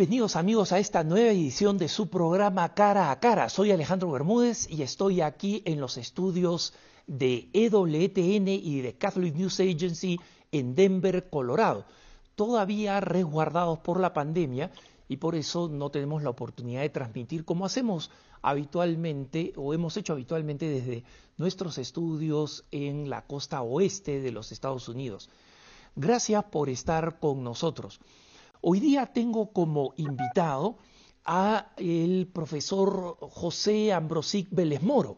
Bienvenidos amigos a esta nueva edición de su programa Cara a Cara. Soy Alejandro Bermúdez y estoy aquí en los estudios de EWTN y de Catholic News Agency en Denver, Colorado, todavía resguardados por la pandemia y por eso no tenemos la oportunidad de transmitir como hacemos habitualmente o hemos hecho habitualmente desde nuestros estudios en la costa oeste de los Estados Unidos. Gracias por estar con nosotros. Hoy día tengo como invitado a el profesor José Ambrosic Vélez Moro.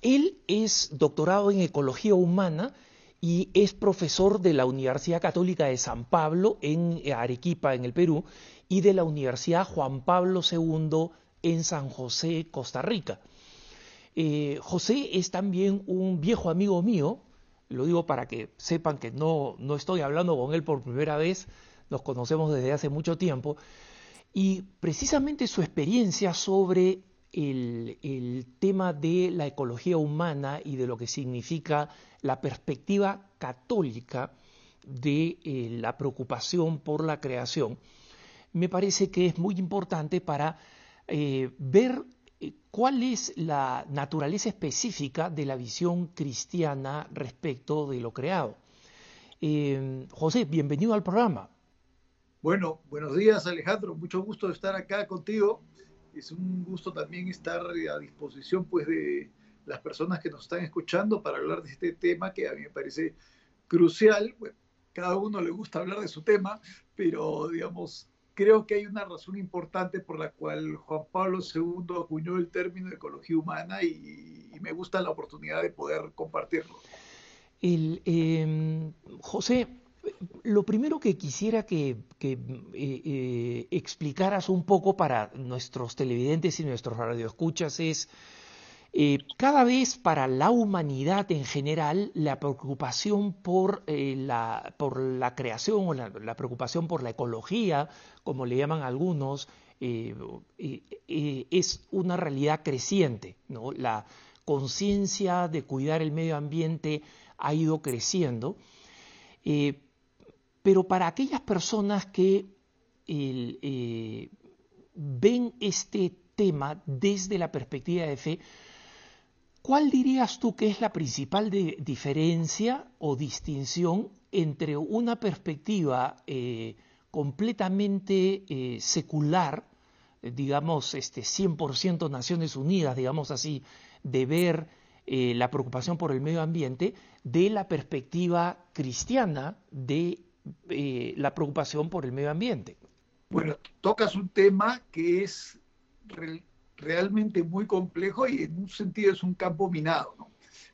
Él es doctorado en ecología humana y es profesor de la Universidad Católica de San Pablo en Arequipa, en el Perú, y de la Universidad Juan Pablo II en San José, Costa Rica. Eh, José es también un viejo amigo mío, lo digo para que sepan que no, no estoy hablando con él por primera vez, nos conocemos desde hace mucho tiempo, y precisamente su experiencia sobre el, tema de la ecología humana y de lo que significa la perspectiva católica de eh, la preocupación por la creación, me parece que es muy importante para eh, ver eh, cuál es la naturaleza específica de la visión cristiana respecto de lo creado. José, bienvenido al programa. Bueno, buenos días Alejandro, mucho gusto de estar acá contigo. Es un gusto también estar a disposición pues de las personas que nos están escuchando para hablar de este tema que a mí me parece crucial. Bueno, cada uno le gusta hablar de su tema, pero digamos, creo que hay una razón importante por la cual Juan Pablo II acuñó el término ecología humana y, me gusta la oportunidad de poder compartirlo. El, eh, José, lo primero que quisiera que, eh, eh, explicaras un poco para nuestros televidentes y nuestros radioescuchas es eh, cada vez para la humanidad en general la preocupación por, la, por la creación o la, preocupación por la ecología, como le llaman algunos, es una realidad creciente. ¿no? La conciencia de cuidar el medio ambiente ha ido creciendo. Pero para aquellas personas que eh, ven este tema desde la perspectiva de fe, ¿cuál dirías tú que es la principal diferencia o distinción entre una perspectiva eh, completamente eh, secular, digamos, este 100% Naciones Unidas, digamos así, de ver la preocupación por el medio ambiente, de la perspectiva cristiana de eh, la preocupación por el medio ambiente. Bueno, tocas un tema que es realmente muy complejo y en un sentido es un campo minado.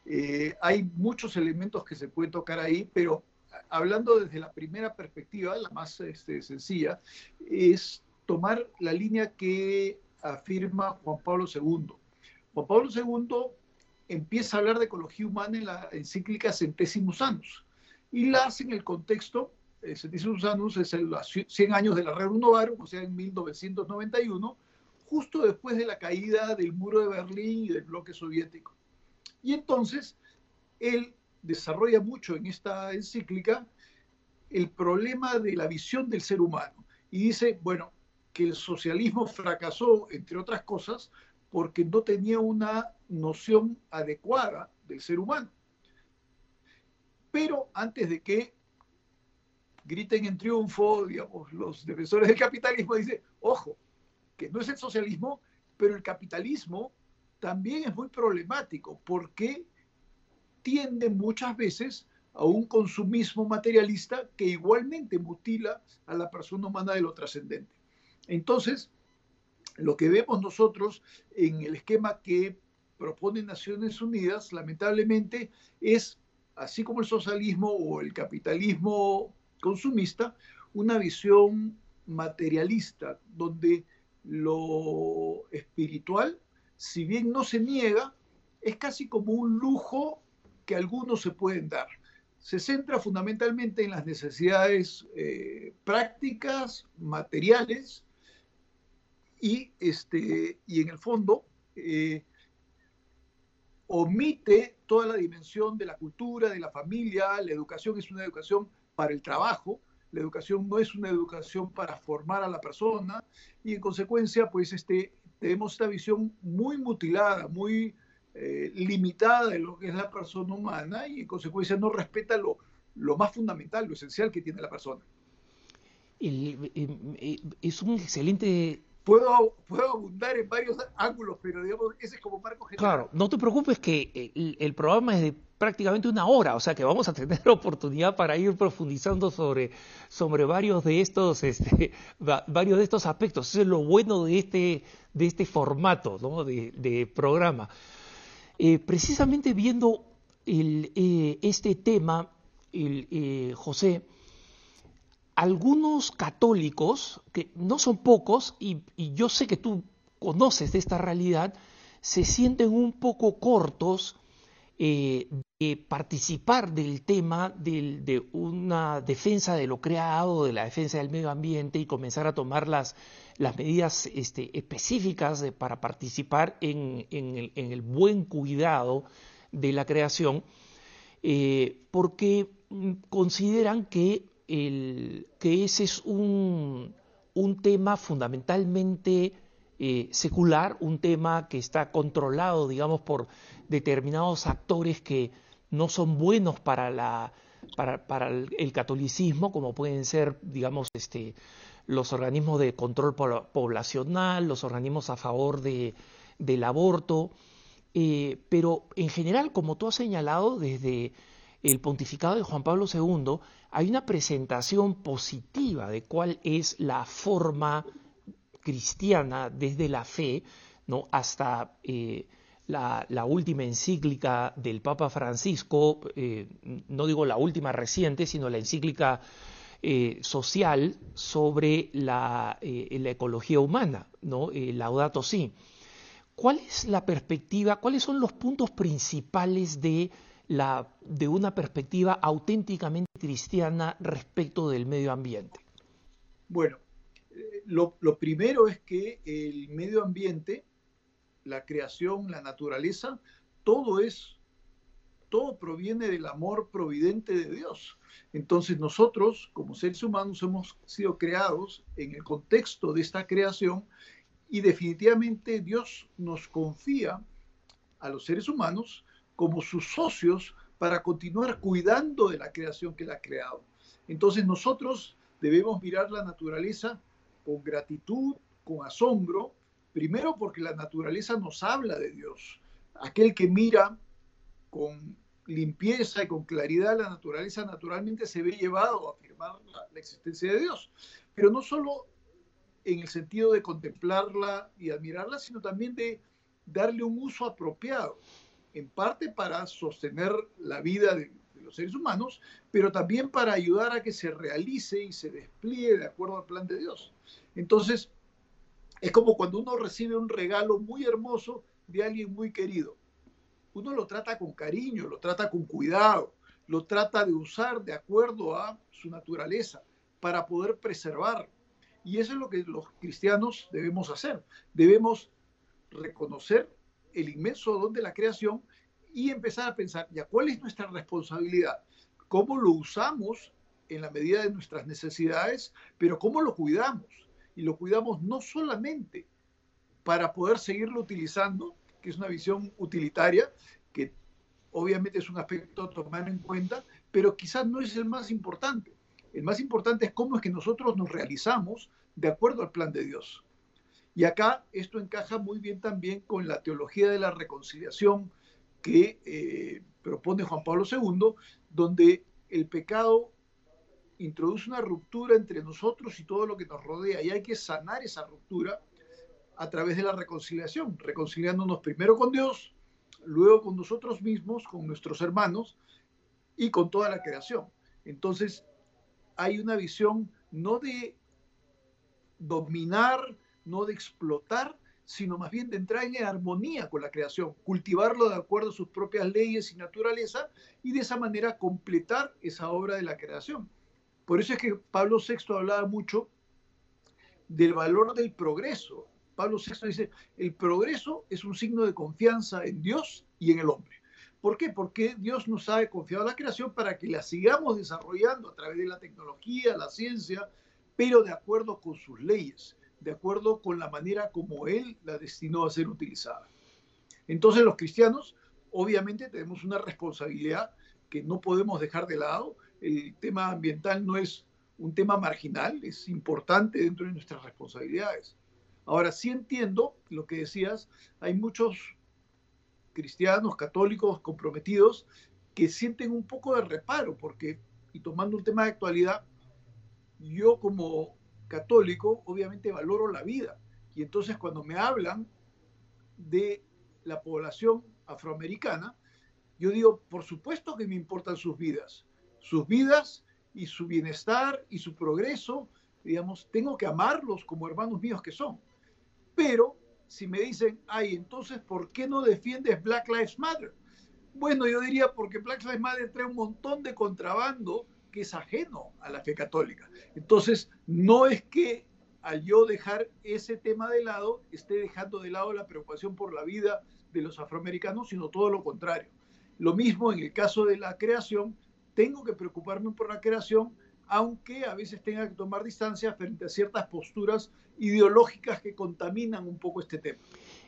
Eh, hay muchos elementos que se pueden tocar ahí, pero hablando desde la primera perspectiva, la más este, sencilla, es tomar la línea que afirma Juan Pablo II. Juan Pablo II empieza a hablar de ecología humana en la encíclica Centésimos Años y la hace en el contexto eh, Centísimos Años es el 100 años de la Rerum Novarum, o sea, en 1991, justo después de la caída del muro de Berlín y del bloque soviético. Y entonces, él desarrolla mucho en esta encíclica el problema de la visión del ser humano. Y dice, bueno, que el socialismo fracasó, entre otras cosas, porque no tenía una noción adecuada del ser humano. Pero antes de que griten en triunfo, digamos, los defensores del capitalismo dicen, ojo, que no es el socialismo, pero el capitalismo también es muy problemático porque tiende muchas veces a un consumismo materialista que igualmente mutila a la persona humana de lo trascendente. Entonces, lo que vemos nosotros en el esquema que propone Naciones Unidas, lamentablemente, es, así como el socialismo o el capitalismo consumista, una visión materialista, donde lo espiritual, si bien no se niega, es casi como un lujo que algunos se pueden dar. Se centra fundamentalmente en las necesidades eh, prácticas, materiales, y, este, y en el fondo eh, omite toda la dimensión de la cultura, de la familia, la educación es una educación para el trabajo, la educación no es una educación para formar a la persona y en consecuencia pues este, tenemos esta visión muy mutilada, muy eh, limitada de lo que es la persona humana y en consecuencia no respeta lo, lo más fundamental, lo esencial que tiene la persona. es un excelente Puedo, puedo, abundar en varios ángulos, pero digamos, ese es como marco general. Claro, no te preocupes que el, programa es de prácticamente una hora, o sea que vamos a tener oportunidad para ir profundizando sobre, sobre varios de estos, este, varios de estos aspectos. Eso es lo bueno de este, de este formato ¿no? de, programa. Eh, precisamente viendo el, eh, este tema, el, eh, José, algunos católicos, que no son pocos, y, yo sé que tú conoces de esta realidad, se sienten un poco cortos eh, de participar del tema de una defensa de lo creado, de la defensa del medio ambiente y comenzar a tomar las, las medidas este, específicas para participar en, el, buen cuidado de la creación, eh, porque mm, consideran que el, que ese es un, un tema fundamentalmente eh, secular, un tema que está controlado, digamos, por determinados actores que no son buenos para, la, para, para el, catolicismo, como pueden ser, digamos, este, los organismos de control poblacional, los organismos a favor de, del aborto, eh, pero en general, como tú has señalado, desde el pontificado de Juan Pablo II, hay una presentación positiva de cuál es la forma cristiana desde la fe, ¿no? hasta eh, la, última encíclica del Papa Francisco, eh, no digo la última reciente, sino la encíclica eh, social sobre la, ecología humana, ¿no? Laudato Si. ¿Cuál es la perspectiva, cuáles son los puntos principales de la, de una perspectiva auténticamente cristiana respecto del medio ambiente? Bueno, lo, primero es que el medio ambiente, la creación, la naturaleza, todo es, todo proviene del amor providente de Dios. Entonces nosotros, como seres humanos, hemos sido creados en el contexto de esta creación y definitivamente Dios nos confía a los seres humanos como sus socios para continuar cuidando de la creación que la ha creado. Entonces nosotros debemos mirar la naturaleza con gratitud, con asombro, primero porque la naturaleza nos habla de Dios. Aquel que mira con limpieza y con claridad la naturaleza naturalmente se ve llevado a afirmar la, existencia de Dios. Pero no solo en el sentido de contemplarla y admirarla, sino también de darle un uso apropiado en parte para sostener la vida de, los seres humanos, pero también para ayudar a que se realice y se despliegue de acuerdo al plan de Dios. Entonces, es como cuando uno recibe un regalo muy hermoso de alguien muy querido. Uno lo trata con cariño, lo trata con cuidado, lo trata de usar de acuerdo a su naturaleza para poder preservar. Y eso es lo que los cristianos debemos hacer. Debemos reconocer el inmenso don de la creación y empezar a pensar, ya, ¿cuál es nuestra responsabilidad? ¿Cómo lo usamos en la medida de nuestras necesidades, pero cómo lo cuidamos? Y lo cuidamos no solamente para poder seguirlo utilizando, que es una visión utilitaria, que obviamente es un aspecto a tomar en cuenta, pero quizás no es el más importante. El más importante es cómo es que nosotros nos realizamos de acuerdo al plan de Dios. Y acá esto encaja muy bien también con la teología de la reconciliación que eh, propone Juan Pablo II, donde el pecado introduce una ruptura entre nosotros y todo lo que nos rodea y hay que sanar esa ruptura a través de la reconciliación, reconciliándonos primero con Dios, luego con nosotros mismos, con nuestros hermanos y con toda la creación. Entonces, hay una visión no de dominar, no de explotar, sino más bien de entrar en armonía con la creación, cultivarlo de acuerdo a sus propias leyes y naturaleza y de esa manera completar esa obra de la creación. Por eso es que Pablo VI hablaba mucho del valor del progreso. Pablo VI dice, el progreso es un signo de confianza en Dios y en el hombre. ¿Por qué? Porque Dios nos ha confiado la creación para que la sigamos desarrollando a través de la tecnología, la ciencia, pero de acuerdo con sus leyes, de acuerdo con la manera como Él la destinó a ser utilizada. Entonces los cristianos obviamente tenemos una responsabilidad que no podemos dejar de lado. El tema ambiental no es un tema marginal, es importante dentro de nuestras responsabilidades. Ahora sí entiendo lo que decías, hay muchos cristianos, católicos comprometidos que sienten un poco de reparo, porque, y tomando un tema de actualidad, yo como católico obviamente valoro la vida. Y entonces cuando me hablan de la población afroamericana, yo digo, por supuesto que me importan sus vidas, sus vidas y su bienestar y su progreso, digamos, tengo que amarlos como hermanos míos que son. Pero si me dicen, ay, entonces, ¿por qué no defiendes Black Lives Matter? Bueno, yo diría porque Black Lives Matter trae un montón de contrabando que es ajeno a la fe católica. Entonces, no es que al yo dejar ese tema de lado, esté dejando de lado la preocupación por la vida de los afroamericanos, sino todo lo contrario. Lo mismo en el caso de la creación, tengo que preocuparme por la creación, aunque a veces tenga que tomar distancia frente a ciertas posturas ideológicas que contaminan un poco este tema.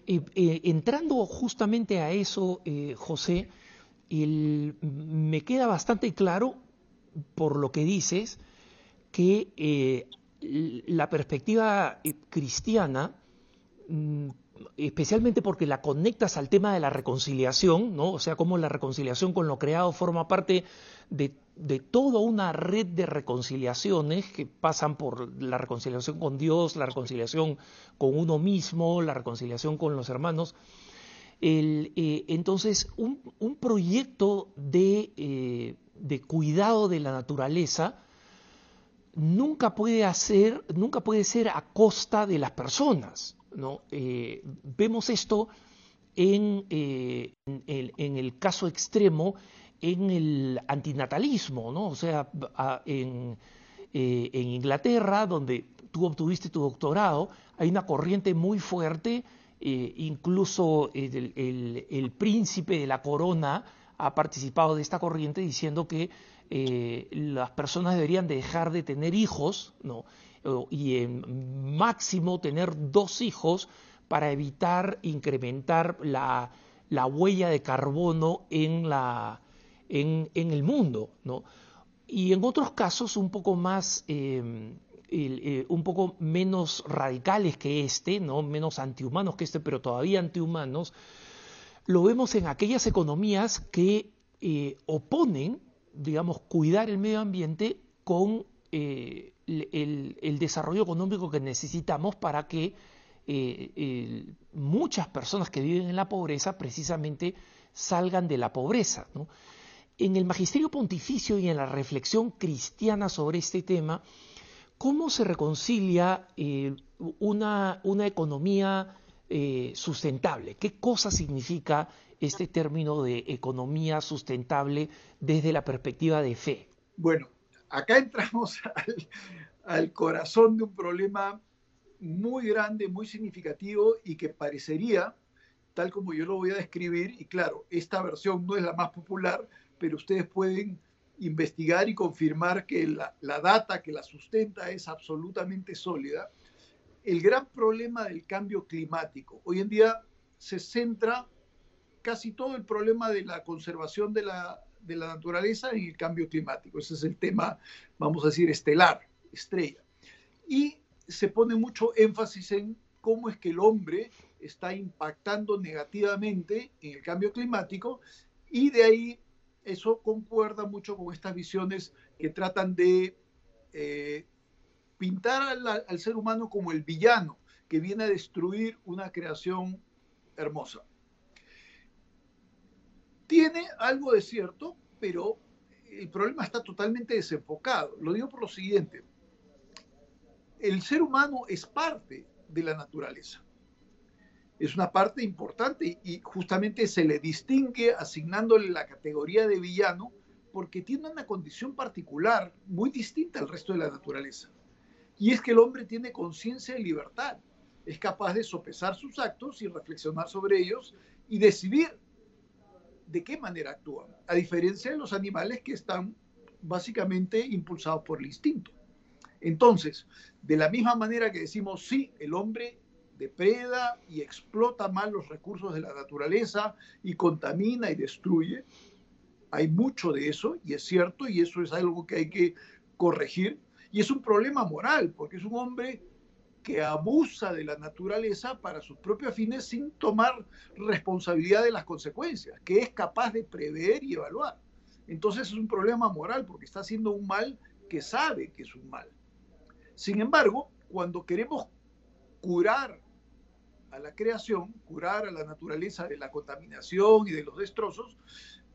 Entrando justamente a eso, eh, José, me queda bastante claro por lo que dices que eh, la perspectiva cristiana mm, especialmente porque la conectas al tema de la reconciliación, ¿no? O sea, cómo la reconciliación con lo creado forma parte de, toda una red de reconciliaciones que pasan por la reconciliación con Dios, la reconciliación con uno mismo, la reconciliación con los hermanos. Eh, entonces, un, proyecto de, eh, de cuidado de la naturaleza nunca puede hacer, nunca puede ser a costa de las personas. ¿no? Eh, vemos esto en, eh, en, el, caso extremo en el antinatalismo, ¿no? O sea, en, eh, en, Inglaterra, donde tú obtuviste tu doctorado, hay una corriente muy fuerte, incluso el, el, príncipe de la corona ha participado de esta corriente diciendo que las personas deberían dejar de tener hijos, ¿no? y en máximo tener dos hijos para evitar incrementar la, huella de carbono en, la, en, el mundo. ¿no? Y en otros casos un poco más, em, eh, un poco menos radicales que este, ¿no? menos antihumanos que este, pero todavía antihumanos, lo vemos en aquellas economías que eh, oponen, digamos, cuidar el medio ambiente con eh, el, desarrollo económico que necesitamos para que eh, muchas personas que viven en la pobreza precisamente salgan de la pobreza. En el magisterio pontificio y en la reflexión cristiana sobre este tema, ¿cómo se reconcilia una, una, economía eh, sustentable? ¿Qué cosa significa este término de economía sustentable desde la perspectiva de fe? Bueno, acá entramos al, corazón de un problema muy grande, muy significativo y que parecería, tal como yo lo voy a describir, y claro, esta versión no es la más popular, pero ustedes pueden investigar y confirmar que la, la data que la sustenta es absolutamente sólida. El gran problema del cambio climático. Hoy en día se centra casi todo el problema de la conservación de la naturaleza en el cambio climático. Ese es el tema, vamos a decir, estelar, estrella. Y se pone mucho énfasis en cómo es que el hombre está impactando negativamente en el cambio climático y de ahí eso concuerda mucho con estas visiones que tratan de eh, pintar al ser humano como el villano que viene a destruir una creación hermosa tiene algo de cierto, pero el problema está totalmente desenfocado. Lo digo por lo siguiente. El ser humano es parte de la naturaleza. Es una parte importante y justamente se le distingue asignándole la categoría de villano porque tiene una condición particular muy distinta al resto de la naturaleza. Y es que el hombre tiene conciencia y libertad. Es capaz de sopesar sus actos y reflexionar sobre ellos y decidir de qué manera actúan, a diferencia de los animales que están básicamente impulsados por el instinto. Entonces, de la misma manera que decimos, sí, el hombre depreda y explota mal los recursos de la naturaleza y contamina y destruye, hay mucho de eso y es cierto y eso es algo que hay que corregir y es un problema moral porque es un hombre que abusa de la naturaleza para sus propios fines sin tomar responsabilidad de las consecuencias, que es capaz de prever y evaluar. Entonces es un problema moral porque está haciendo un mal que sabe que es un mal. Sin embargo, cuando queremos curar a la creación, curar a la naturaleza de la contaminación y de los destrozos,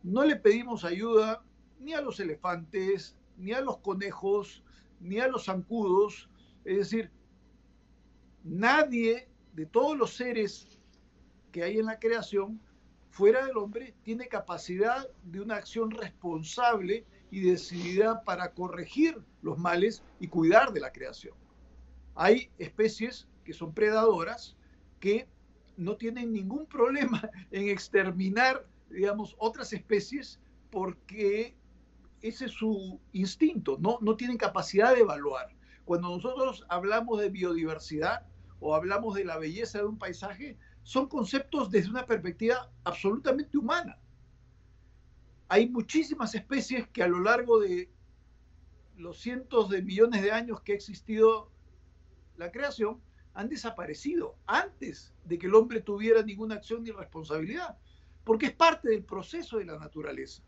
no le pedimos ayuda ni a los elefantes, ni a los conejos, ni a los zancudos. Es decir, nadie de todos los seres que hay en la creación, fuera del hombre, tiene capacidad de una acción responsable y decidida para corregir los males y cuidar de la creación. Hay especies que son predadoras que no tienen ningún problema en exterminar, digamos, otras especies porque ese es su instinto, no, no tienen capacidad de evaluar. Cuando nosotros hablamos de biodiversidad o hablamos de la belleza de un paisaje, son conceptos desde una perspectiva absolutamente humana. Hay muchísimas especies que a lo largo de los cientos de millones de años que ha existido la creación, han desaparecido antes de que el hombre tuviera ninguna acción ni responsabilidad, porque es parte del proceso de la naturaleza.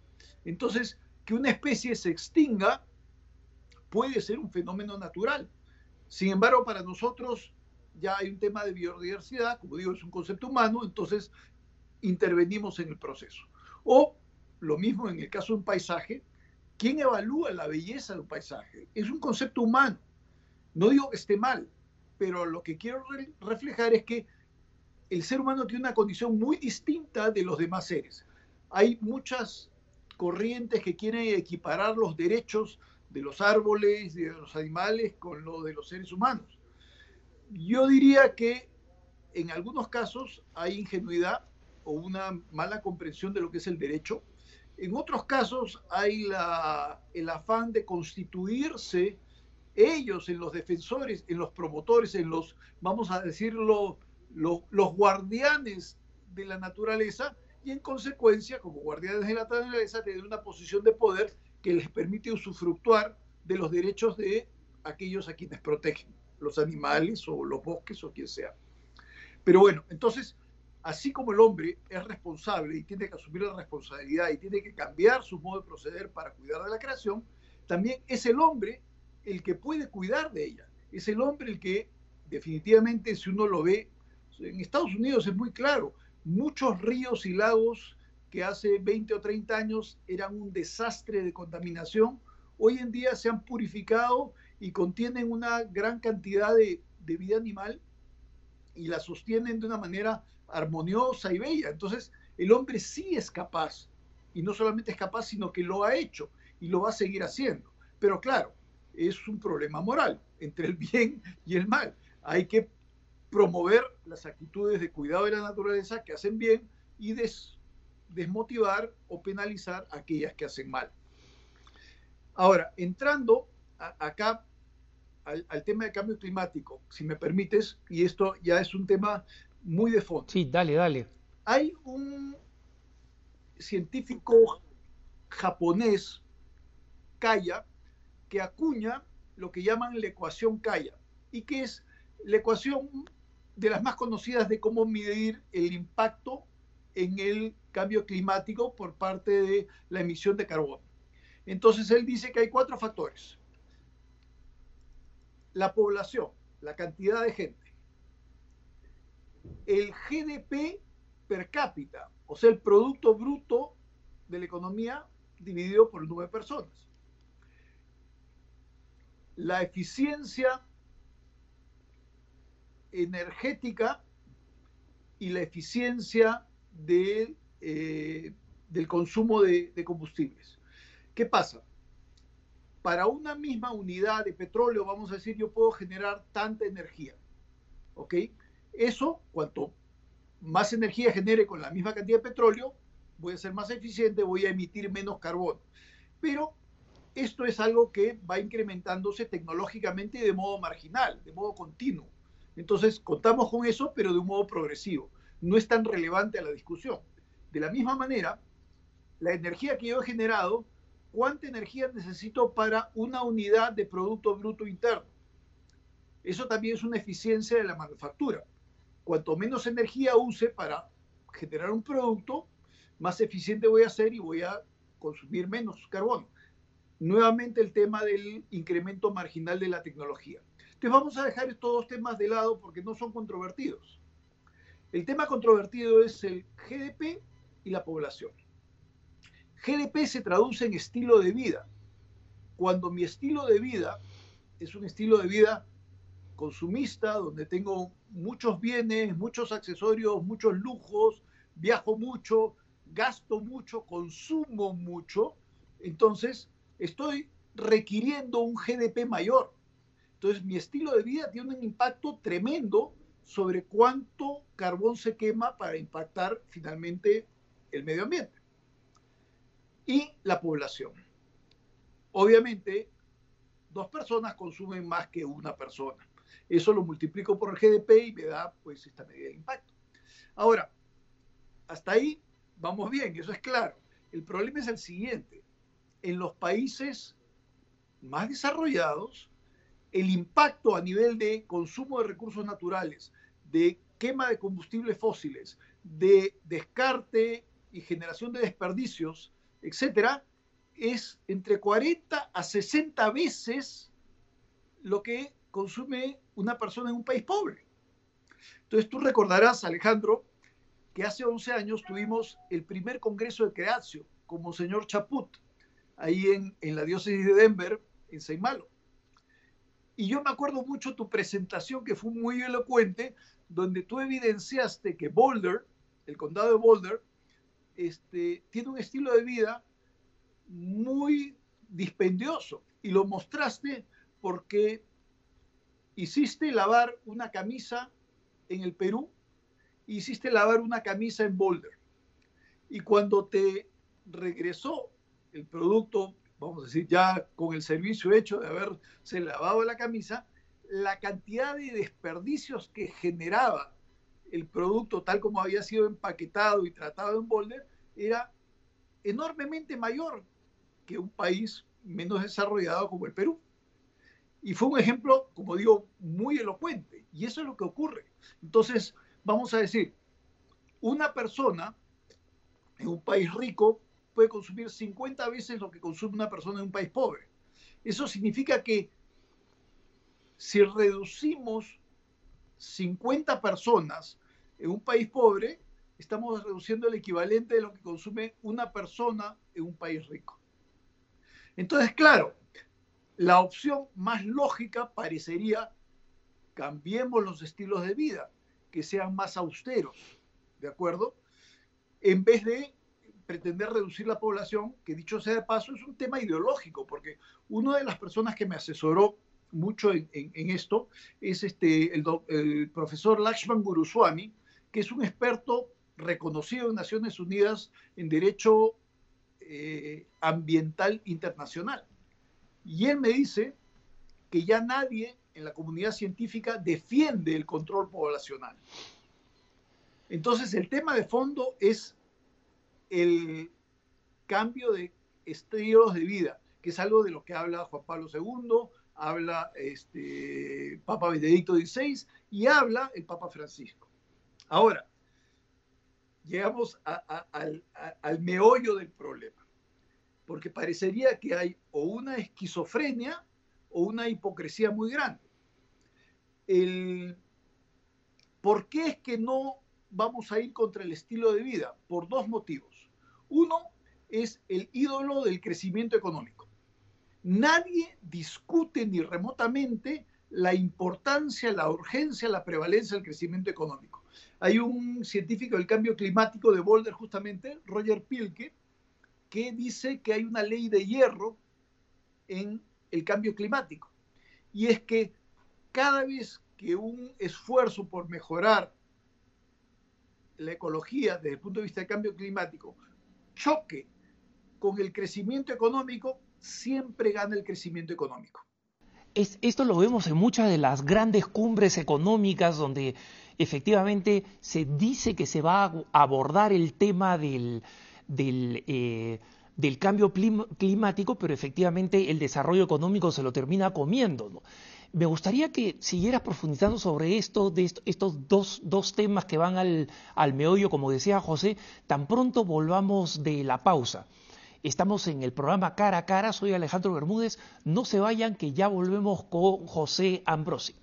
Entonces, que una especie se extinga puede ser un fenómeno natural. Sin embargo, para nosotros ya hay un tema de biodiversidad, como digo, es un concepto humano, entonces intervenimos en el proceso. O lo mismo en el caso de un paisaje, ¿quién evalúa la belleza de un paisaje? Es un concepto humano. No digo que esté mal, pero lo que quiero reflejar es que el ser humano tiene una condición muy distinta de los demás seres. Hay muchas corrientes que quieren equiparar los derechos de los árboles y de los animales con los de los seres humanos. Yo diría que en algunos casos hay ingenuidad o una mala comprensión de lo que es el derecho. En otros casos hay el afán de constituirse ellos, en los defensores, en los promotores, en los, vamos a decirlo, los guardianes de la naturaleza y en consecuencia, como guardianes de la naturaleza, tienen una posición de poder que les permite usufructuar de los derechos de aquellos a quienes protegen, los animales o los bosques o quien sea. Pero bueno, entonces, así como el hombre es responsable y tiene que asumir la responsabilidad y tiene que cambiar su modo de proceder para cuidar de la creación, también es el hombre el que puede cuidar de ella. Es el hombre el que definitivamente, si uno lo ve, en Estados Unidos es muy claro, muchos ríos y lagos que hace 20 o 30 años eran un desastre de contaminación, hoy en día se han purificado y contienen una gran cantidad de, vida animal y la sostienen de una manera armoniosa y bella. Entonces, el hombre sí es capaz, y no solamente es capaz, sino que lo ha hecho y lo va a seguir haciendo. Pero claro, es un problema moral entre el bien y el mal. Hay que promover las actitudes de cuidado de la naturaleza que hacen bien y desmotivar o penalizar aquellas que hacen mal. Ahora, entrando acá al, al, tema del cambio climático, si me permites, y esto ya es un tema muy de fondo. Sí, dale, dale. Hay un científico japonés, Kaya, que acuña lo que llaman la ecuación Kaya, y que es la ecuación de las más conocidas de cómo medir el impacto en el cambio climático por parte de la emisión de carbono. Entonces él dice que hay cuatro factores. La población, la cantidad de gente, el GDP per cápita, o sea, el Producto Bruto de la economía dividido por el número de personas la eficiencia energética y la eficiencia eh, del consumo de, combustibles. ¿Qué pasa? Para una misma unidad de petróleo, vamos a decir, yo puedo generar tanta energía. ¿Ok? Eso, cuanto más energía genere con la misma cantidad de petróleo, voy a ser más eficiente, voy a emitir menos carbono. Pero esto es algo que va incrementándose tecnológicamente de modo marginal, de modo continuo. Entonces, contamos con eso, pero de un modo progresivo. No es tan relevante a la discusión. De la misma manera, la energía que yo he generado, ¿cuánta energía necesito para una unidad de Producto Bruto Interno? Eso también es una eficiencia de la manufactura. Cuanto menos energía use para generar un producto, más eficiente voy a ser y voy a consumir menos carbono. Nuevamente el tema del incremento marginal de la tecnología. Entonces vamos a dejar estos dos temas de lado porque no son controvertidos. El tema controvertido es el GDP y la población. GDP se traduce en estilo de vida. Cuando mi estilo de vida es un estilo de vida consumista, donde tengo muchos bienes, muchos accesorios, muchos lujos, viajo mucho, gasto mucho, consumo mucho, entonces estoy requiriendo un GDP mayor. Entonces mi estilo de vida tiene un impacto tremendo sobre cuánto carbón se quema para impactar finalmente el medio ambiente. Y la población. Obviamente, dos personas consumen más que una persona. Eso lo multiplico por el GDP y me da pues esta medida de impacto. Ahora, hasta ahí vamos bien, eso es claro. El problema es el siguiente. En los países más desarrollados, el impacto a nivel de consumo de recursos naturales, de quema de combustibles fósiles, de descarte y generación de desperdicios, etcétera, es entre 40 a 60 veces lo que consume una persona en un país pobre. Entonces tú recordarás, Alejandro, que hace 11 años tuvimos el primer congreso de Creacio como señor Chaput, ahí en, la diócesis de Denver, en Seimalo. Y yo me acuerdo mucho tu presentación, que fue muy elocuente, donde tú evidenciaste que Boulder, el condado de Boulder, este, tiene un estilo de vida muy dispendioso. Y lo mostraste porque hiciste lavar una camisa en el Perú hiciste lavar una camisa en Boulder. Y cuando te regresó el producto, vamos a decir, ya con el servicio hecho de haberse lavado la camisa, la cantidad de desperdicios que generaba el producto tal como había sido empaquetado y tratado en Boulder era enormemente mayor que un país menos desarrollado como el Perú. Y fue un ejemplo, como digo, muy elocuente. Y eso es lo que ocurre. Entonces, vamos a decir, una persona en un país rico puede consumir 50 veces lo que consume una persona en un país pobre. Eso significa que si reducimos 50 personas en un país pobre, estamos reduciendo el equivalente de lo que consume una persona en un país rico. Entonces, claro, la opción más lógica parecería cambiemos los estilos de vida que sean más austeros, ¿de acuerdo? En vez de pretender reducir la población, que dicho sea de paso, es un tema ideológico, porque una de las personas que me asesoró mucho en, esto es este, el, profesor Lakshman Guruswamy, que es un experto reconocido en Naciones Unidas en Derecho eh, Ambiental Internacional. Y él me dice que ya nadie en la comunidad científica defiende el control poblacional. Entonces, el tema de fondo es el cambio de estilos de vida, que es algo de lo que habla Juan Pablo II, habla este, Papa Benedicto XVI y habla el Papa Francisco. Ahora, llegamos al meollo del problema, porque parecería que hay o una esquizofrenia o una hipocresía muy grande el, ¿por qué es que no vamos a ir contra el estilo de vida? Por dos motivos. Uno es el ídolo del crecimiento económico. Nadie discute ni remotamente la importancia, la urgencia, la prevalencia del crecimiento económico. Hay un científico del cambio climático de Boulder, justamente, Roger Pilke, que dice que hay una ley de hierro en el cambio climático. Y es que cada vez que un esfuerzo por mejorar la ecología desde el punto de vista del cambio climático choque con el crecimiento económico, siempre gana el crecimiento económico. esto lo vemos en muchas de las grandes cumbres económicas donde efectivamente se dice que se va a abordar el tema del, del, eh, del cambio climático, pero efectivamente el desarrollo económico se lo termina comiendo. Me gustaría que siguieras profundizando sobre esto, de estos dos, dos, temas que van al, al meollo, como decía José, tan pronto volvamos de la pausa. Estamos en el programa Cara a Cara, soy Alejandro Bermúdez, no se vayan que ya volvemos con José Ambrosi.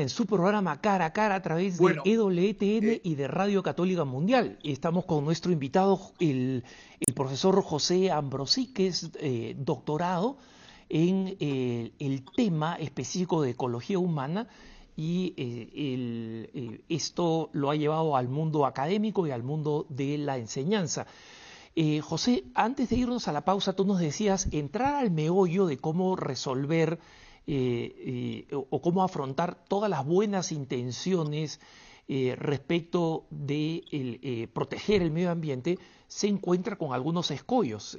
En su programa Cara a Cara a través de EWTN eh, y de Radio Católica Mundial. Estamos con nuestro invitado, el, profesor José Ambrosí, que es eh, doctorado en eh, el tema específico de ecología humana y esto lo ha llevado al mundo académico y al mundo de la enseñanza. José, antes de irnos a la pausa, tú nos decías entrar al meollo de cómo resolver eh, eh, o, cómo afrontar todas las buenas intenciones eh, respecto de proteger el medio ambiente, se encuentra con algunos escollos.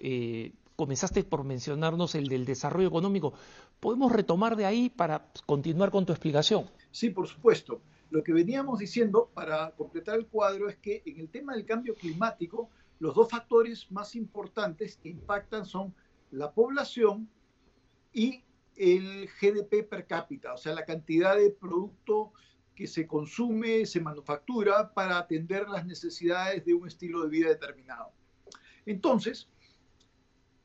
comenzaste por mencionarnos el del desarrollo económico. ¿Podemos retomar de ahí para continuar con tu explicación? Sí, por supuesto. Lo que veníamos diciendo para completar el cuadro es que en el tema del cambio climático, los dos factores más importantes que impactan son la población y el GDP per cápita, o sea, la cantidad de producto que se consume, se manufactura para atender las necesidades de un estilo de vida determinado. Entonces,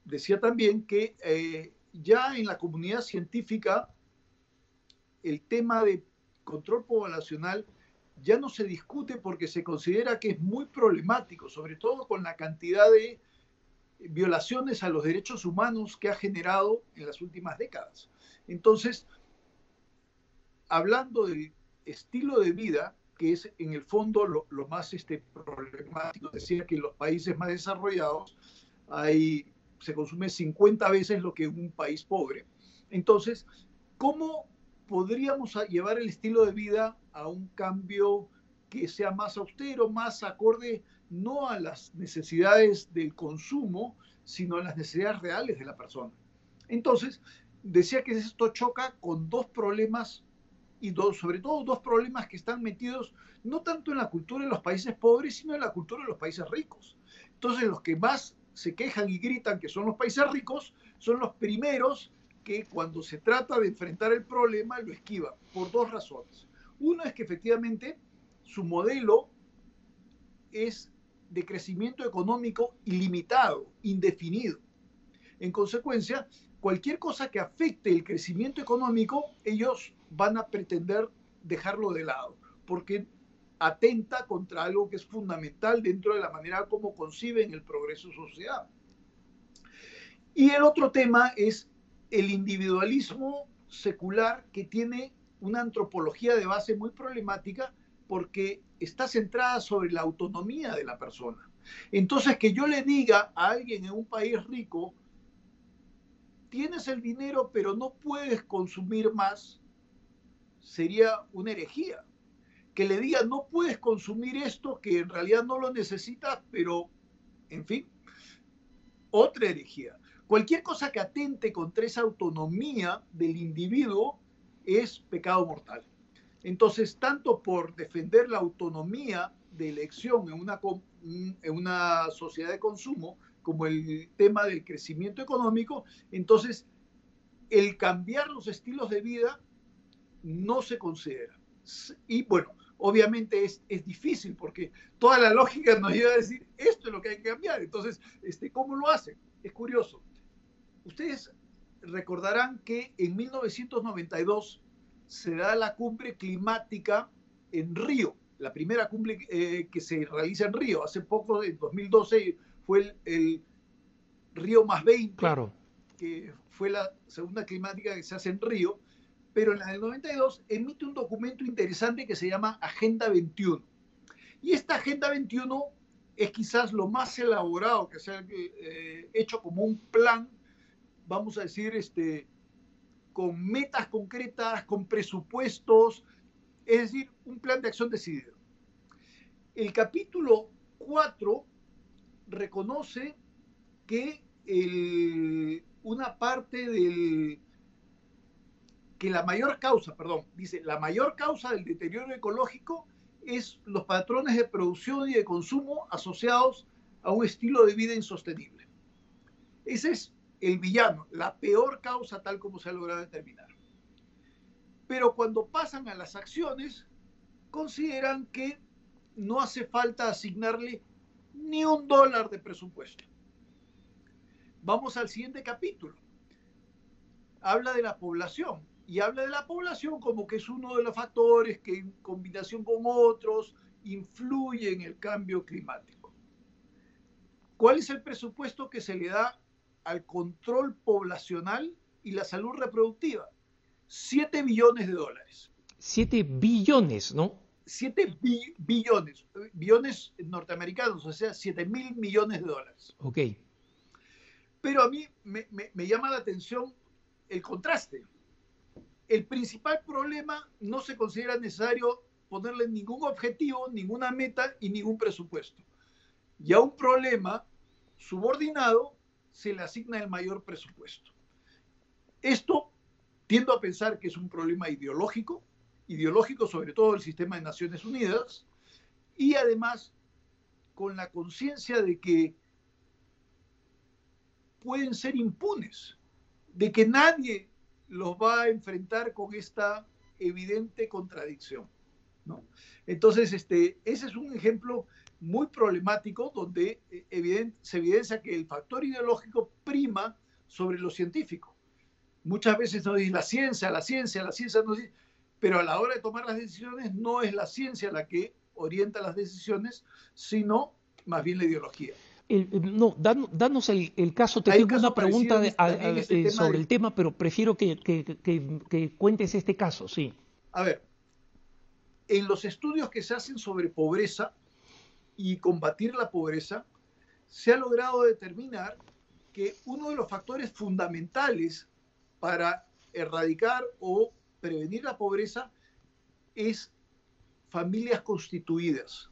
decía también que eh, ya en la comunidad científica el tema de control poblacional ya no se discute porque se considera que es muy problemático, sobre todo con la cantidad de violaciones a los derechos humanos que ha generado en las últimas décadas. Entonces, hablando del estilo de vida, que es en el fondo lo, más este, problemático, decía que en los países más desarrollados hay, se consume 50 veces lo que un país pobre. Entonces, ¿cómo podríamos llevar el estilo de vida a un cambio que sea más austero, más acorde no a las necesidades del consumo, sino a las necesidades reales de la persona. Entonces, decía que esto choca con dos problemas y sobre todo dos problemas que están metidos no tanto en la cultura de los países pobres, sino en la cultura de los países ricos. Entonces, los que más se quejan y gritan que son los países ricos son los primeros que cuando se trata de enfrentar el problema lo esquivan, por dos razones. Uno es que efectivamente su modelo es de crecimiento económico ilimitado, indefinido. En consecuencia, cualquier cosa que afecte el crecimiento económico, ellos van a pretender dejarlo de lado, porque atenta contra algo que es fundamental dentro de la manera como conciben el progreso social. Y el otro tema es el individualismo secular que tiene una antropología de base muy problemática porque está centrada sobre la autonomía de la persona. Entonces, que yo le diga a alguien en un país rico, tienes el dinero pero no puedes consumir más, sería una herejía. Que le diga, no puedes consumir esto que en realidad no lo necesitas, pero, en fin, otra herejía. Cualquier cosa que atente contra esa autonomía del individuo es pecado mortal. Entonces, tanto por defender la autonomía de elección en una, en una sociedad de consumo, como el tema del crecimiento económico, entonces el cambiar los estilos de vida no se considera. Y bueno, obviamente es, es, difícil porque toda la lógica nos lleva a decir esto es lo que hay que cambiar. Entonces, este, ¿cómo lo hacen? Es curioso. Ustedes recordarán que en 1992 se da la cumbre climática en Río, la primera cumbre eh, que se realiza en Río. Hace poco, en 2012, fue el, Río más 20, claro. que fue la segunda climática que se hace en Río, pero en la del 92 emite un documento interesante que se llama Agenda 21. Y esta Agenda 21 es quizás lo más elaborado que se ha eh, hecho como un plan, vamos a decir, este, con metas concretas, con presupuestos, es decir, un plan de acción decidido. El capítulo 4 reconoce que una parte del que la mayor causa, perdón, dice, la mayor causa del deterioro ecológico es los patrones de producción y de consumo asociados a un estilo de vida insostenible. Ese es el villano, la peor causa tal como se ha logrado determinar. Pero cuando pasan a las acciones, consideran que no hace falta asignarle ni un dólar de presupuesto. Vamos al siguiente capítulo. Habla de la población y habla de la población como que es uno de los factores que en combinación con otros influye en el cambio climático. ¿Cuál es el presupuesto que se le da al control poblacional y la salud reproductiva? 7 billones de dólares. 7 billones, ¿no? 7 billones, billones norteamericanos, o sea, 7 mil millones de dólares. Ok. Pero a mí me, me llama la atención el contraste el principal problema no se considera necesario ponerle ningún objetivo, ninguna meta y ningún presupuesto. Y a un problema subordinado se le asigna el mayor presupuesto. Esto tiendo a pensar que es un problema ideológico, ideológico sobre todo el sistema de Naciones Unidas, y además con la conciencia de que pueden ser impunes, de que nadie los va a enfrentar con esta evidente contradicción. ¿no? Entonces, este, ese es un ejemplo muy problemático donde eh, se evidencia que el factor ideológico prima sobre lo científico. Muchas veces nos dicen la ciencia, la ciencia, la ciencia nos dice, pero a la hora de tomar las decisiones no es la ciencia la que orienta las decisiones, sino más bien la ideología no, danos el, caso, te tengo una pregunta este eh, sobre el tema, pero prefiero que, que, cuentes este caso, sí. A ver, en los estudios que se hacen sobre pobreza y combatir la pobreza, se ha logrado determinar que uno de los factores fundamentales para erradicar o prevenir la pobreza es familias constituidas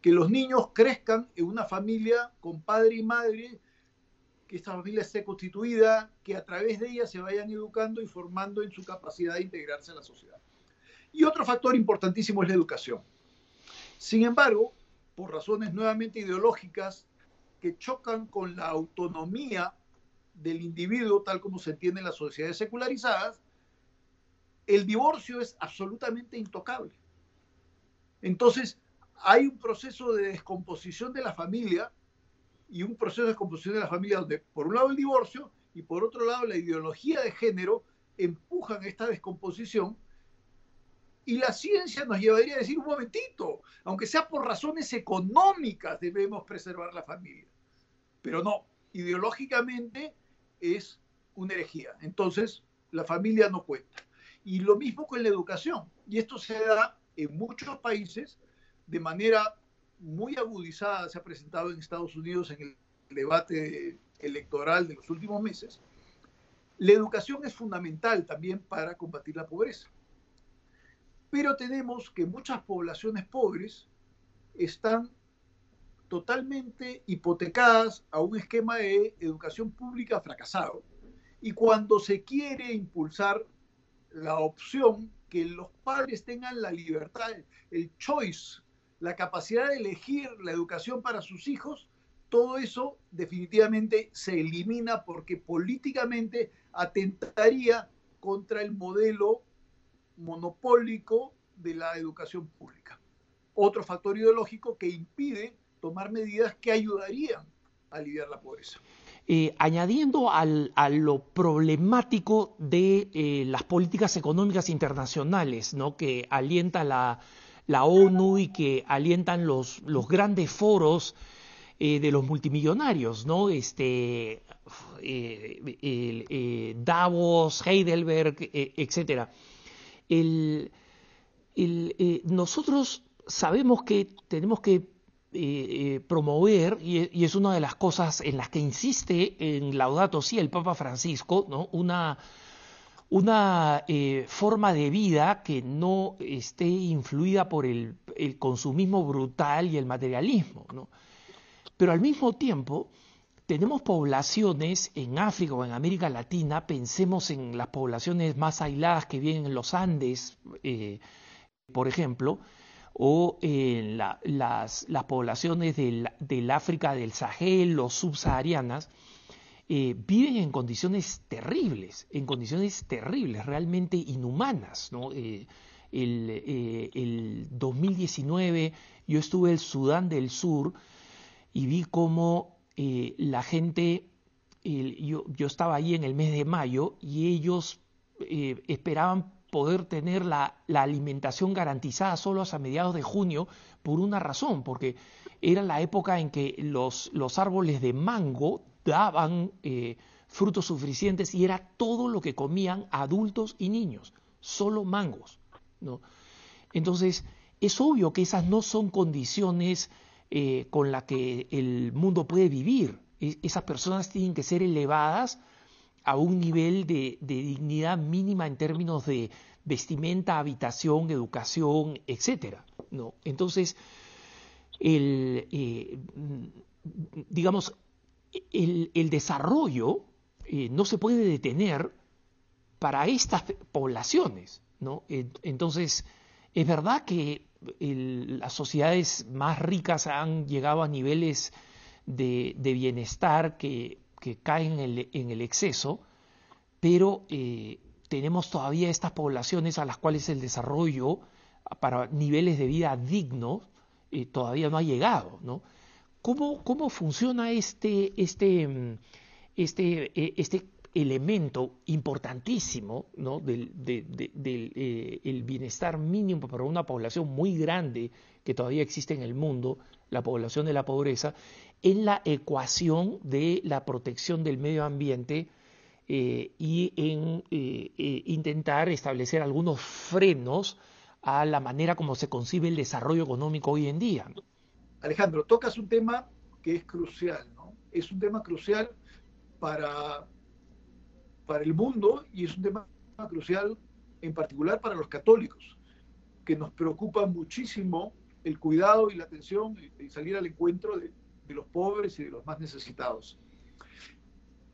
que los niños crezcan en una familia con padre y madre, que esta familia esté constituida, que a través de ella se vayan educando y formando en su capacidad de integrarse a la sociedad. Y otro factor importantísimo es la educación. Sin embargo, por razones nuevamente ideológicas que chocan con la autonomía del individuo tal como se entiende en las sociedades secularizadas, el divorcio es absolutamente intocable. Entonces, hay un proceso de descomposición de la familia y un proceso de descomposición de la familia donde por un lado el divorcio y por otro lado la ideología de género empujan esta descomposición y la ciencia nos llevaría a decir un momentito, aunque sea por razones económicas debemos preservar la familia, pero no, ideológicamente es una herejía, entonces la familia no cuenta. Y lo mismo con la educación, y esto se da en muchos países de manera muy agudizada. Se ha presentado en Estados Unidos en el debate electoral de los últimos meses, la educación es fundamental también para combatir la pobreza. Pero tenemos que muchas poblaciones pobres están totalmente hipotecadas a un esquema de educación pública fracasado. Y cuando se quiere impulsar la opción que los padres tengan la libertad, el choice la capacidad de elegir la educación para sus hijos, todo eso definitivamente se elimina porque políticamente atentaría contra el modelo monopólico de la educación pública. Otro factor ideológico que impide tomar medidas que ayudarían a aliviar la pobreza. Eh, añadiendo a lo problemático de eh, las políticas económicas internacionales, ¿no? que alienta la, la ONU y que alientan los, los grandes foros eh, de los multimillonarios, ¿no? Este, Davos, Heidelberg, etcétera. Nosotros sabemos que tenemos que promover, y, es una de las cosas en las que insiste en Laudato Si el Papa Francisco, una, una forma de vida que no esté influida por el, consumismo brutal y el materialismo. Pero al mismo tiempo, tenemos poblaciones en África o en América Latina, pensemos en las poblaciones más aisladas que vienen en los Andes, eh, por ejemplo, o en las, poblaciones del, África del Sahel o subsaharianas, eh, viven en condiciones terribles, en condiciones terribles, realmente inhumanas. Eh, el, el 2019 yo estuve en Sudán del Sur, y vi cómo eh, la gente, yo, estaba ahí en el mes de mayo y ellos eh, esperaban poder tener la, alimentación garantizada solo hasta mediados de junio por una razón, porque era la época en que los, los árboles de mango daban eh, frutos suficientes y era todo lo que comían adultos y niños, solo mangos. ¿no? Entonces, es obvio que esas no son condiciones eh, con la que el mundo puede vivir. E, esas personas tienen que ser elevadas a un nivel de, dignidad mínima en términos de vestimenta, habitación, educación, etcétera. ¿no? Entonces, el, eh, digamos, el, desarrollo eh, no se puede detener para estas poblaciones. ¿no? Entonces, es verdad que las sociedades más ricas han llegado a niveles de, bienestar que, caen en el, exceso, pero eh, tenemos todavía estas poblaciones a las cuales el desarrollo para niveles de vida dignos eh, todavía no ha llegado. ¿no? ¿Cómo, ¿Cómo, funciona este, este, este, este elemento importantísimo del, eh, el bienestar mínimo para una población muy grande que todavía existe en el mundo, la población de la pobreza, en la ecuación de la protección del medio ambiente eh, y en eh, intentar establecer algunos frenos a la manera como se concibe el desarrollo económico hoy en día. Alejandro, tocas un tema que es crucial, ¿no? Es un tema crucial para para el mundo y es un tema crucial en particular para los católicos, que nos preocupa muchísimo el cuidado y la atención y salir al encuentro de, los pobres y de los más necesitados.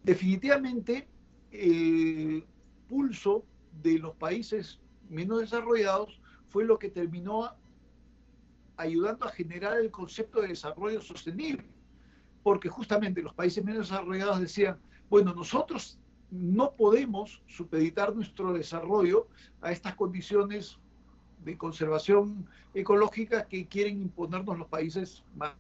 Definitivamente, el pulso de los países menos desarrollados fue lo que terminó ayudando a generar el concepto de desarrollo sostenible, porque justamente los países menos desarrollados decían, bueno, nosotros no podemos supeditar nuestro desarrollo a estas condiciones de conservación ecológica que quieren imponernos los países más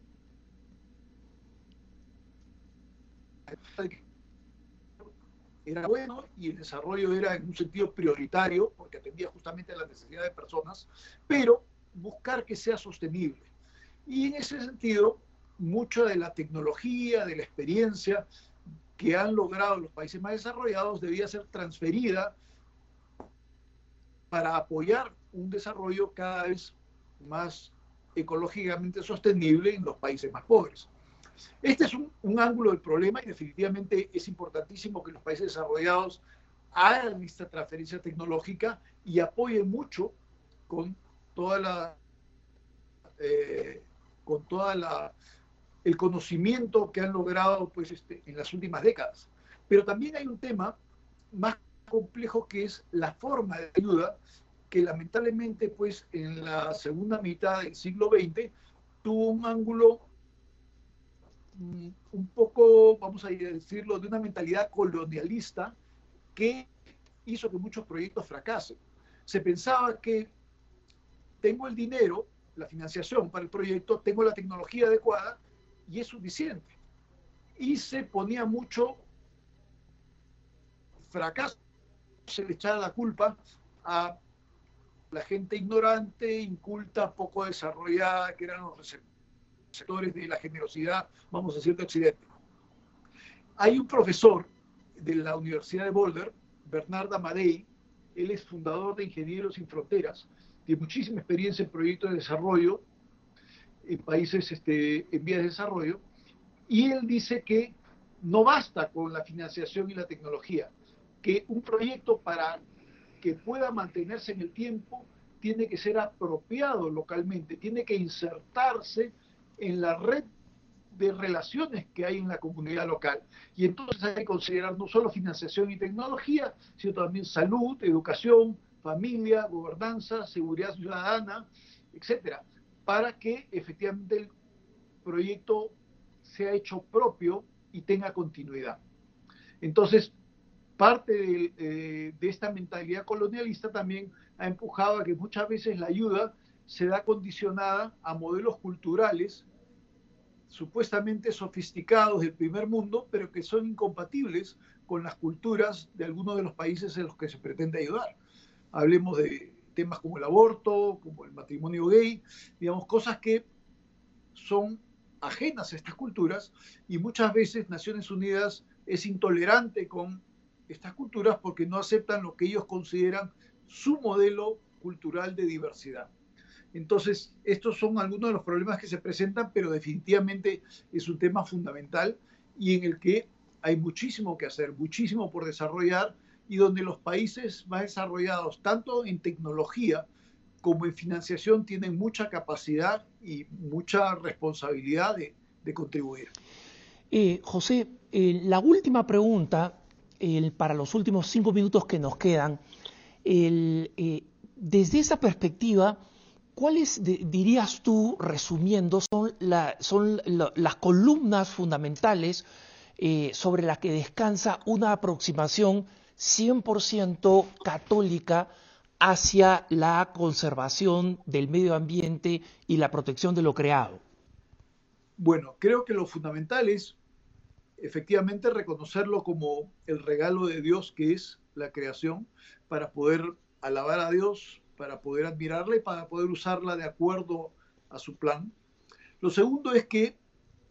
era bueno y el desarrollo era en un sentido prioritario porque atendía justamente a las necesidades de personas, pero buscar que sea sostenible. Y en ese sentido, mucha de la tecnología, de la experiencia, que han logrado los países más desarrollados debía ser transferida para apoyar un desarrollo cada vez más ecológicamente sostenible en los países más pobres. Este es un, ángulo del problema y definitivamente es importantísimo que los países desarrollados hagan esta transferencia tecnológica y apoyen mucho con toda la eh, con toda la el conocimiento que han logrado pues, este, en las últimas décadas. Pero también hay un tema más complejo que es la forma de ayuda que lamentablemente pues en la segunda mitad del siglo XX tuvo un ángulo mm, un poco, vamos a decirlo, de una mentalidad colonialista que hizo que muchos proyectos fracasen. Se pensaba que tengo el dinero, la financiación para el proyecto, tengo la tecnología adecuada, y es suficiente. Y se ponía mucho fracaso, se le echaba la culpa a la gente ignorante, inculta, poco desarrollada, que eran los sectores de la generosidad, vamos a decir, de Occidente. Hay un profesor de la Universidad de Boulder, Bernard Amadei, él es fundador de Ingenieros Sin Fronteras, tiene muchísima experiencia en proyectos de desarrollo en países este, en vías de desarrollo, y él dice que no basta con la financiación y la tecnología, que un proyecto para que pueda mantenerse en el tiempo tiene que ser apropiado localmente, tiene que insertarse en la red de relaciones que hay en la comunidad local. Y entonces hay que considerar no solo financiación y tecnología, sino también salud, educación, familia, gobernanza, seguridad ciudadana, etcétera, para que efectivamente el proyecto sea hecho propio y tenga continuidad. Entonces, parte de, eh, de, esta mentalidad colonialista también ha empujado a que muchas veces la ayuda se da condicionada a modelos culturales supuestamente sofisticados del primer mundo, pero que son incompatibles con las culturas de algunos de los países en los que se pretende ayudar. Hablemos de temas como el aborto, como el matrimonio gay, digamos, cosas que son ajenas a estas culturas y muchas veces Naciones Unidas es intolerante con estas culturas porque no aceptan lo que ellos consideran su modelo cultural de diversidad. Entonces, estos son algunos de los problemas que se presentan, pero definitivamente es un tema fundamental y en el que hay muchísimo que hacer, muchísimo por desarrollar y donde los países más desarrollados, tanto en tecnología como en financiación, tienen mucha capacidad y mucha responsabilidad de, contribuir. Eh, José, eh, la última pregunta, para los últimos cinco minutos que nos quedan, eh, desde esa perspectiva, ¿Cuáles dirías tú, resumiendo, son, las columnas fundamentales sobre las que descansa una aproximación 100% católica hacia la conservación del medio ambiente y la protección de lo creado? Bueno, creo que lo fundamental es efectivamente reconocerlo como el regalo de Dios que es la creación para poder alabar a Dios, para poder admirarla y para poder usarla de acuerdo a su plan. Lo segundo es que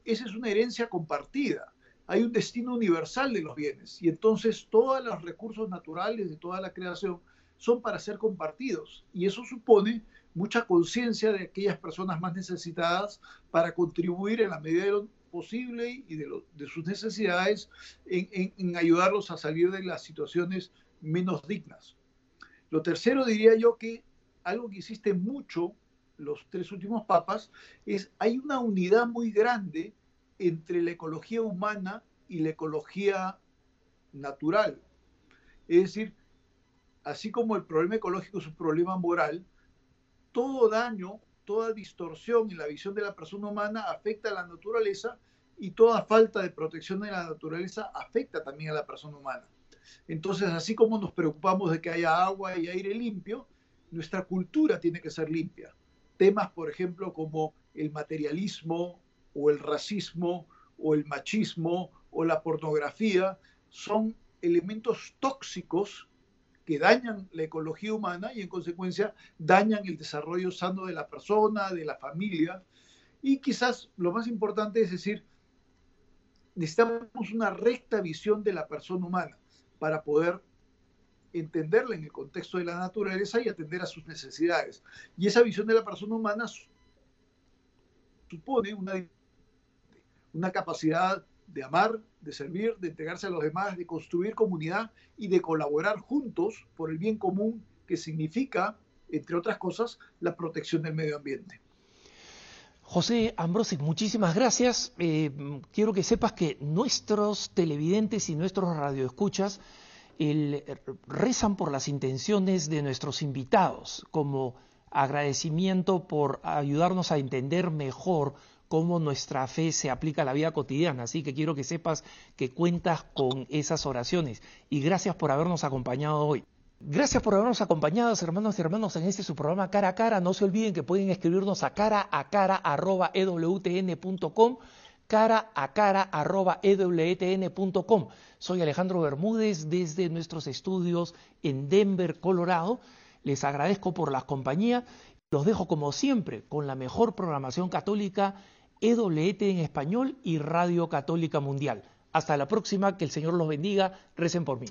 esa es una herencia compartida. Hay un destino universal de los bienes y entonces todos los recursos naturales de toda la creación son para ser compartidos y eso supone mucha conciencia de aquellas personas más necesitadas para contribuir en la medida de lo posible y de, sus necesidades en ayudarlos a salir de las situaciones menos dignas. Lo tercero diría yo que algo que hiciste mucho los tres últimos papas es hay una unidad muy grande entre la ecología humana y la ecología natural. Es decir, así como el problema ecológico es un problema moral, todo daño, toda distorsión en la visión de la persona humana afecta a la naturaleza y toda falta de protección de la naturaleza afecta también a la persona humana. Entonces, así como nos preocupamos de que haya agua y aire limpio, nuestra cultura tiene que ser limpia. Temas, por ejemplo, como el materialismo o el racismo o el machismo o la pornografía son elementos tóxicos que dañan la ecología humana y en consecuencia dañan el desarrollo sano de la persona, de la familia. Y quizás lo más importante es decir, necesitamos una recta visión de la persona humana para poder entenderla en el contexto de la naturaleza y atender a sus necesidades. Y esa visión de la persona humana supone una, una capacidad de amar, de servir, de entregarse a los demás, de construir comunidad y de colaborar juntos por el bien común que significa, entre otras cosas, la protección del medio ambiente. José Ambrosic, muchísimas gracias. Eh, quiero que sepas que nuestros televidentes y nuestros radioescuchas rezan por las intenciones de nuestros invitados, como agradecimiento por ayudarnos a entender mejor cómo nuestra fe se aplica a la vida cotidiana. Así que quiero que sepas que cuentas con esas oraciones. Y gracias por habernos acompañado hoy. Gracias por habernos acompañado, hermanos y hermanos, en este su programa Cara a Cara. No se olviden que pueden escribirnos a cara a cara arroba ewtn.com cara a cara arroba ewtn.com. Soy Alejandro Bermúdez desde nuestros estudios en Denver, Colorado. Les agradezco por la compañía. Los dejo como siempre con la mejor programación católica EWT en español y Radio Católica Mundial. Hasta la próxima, que el Señor los bendiga, recen por mí.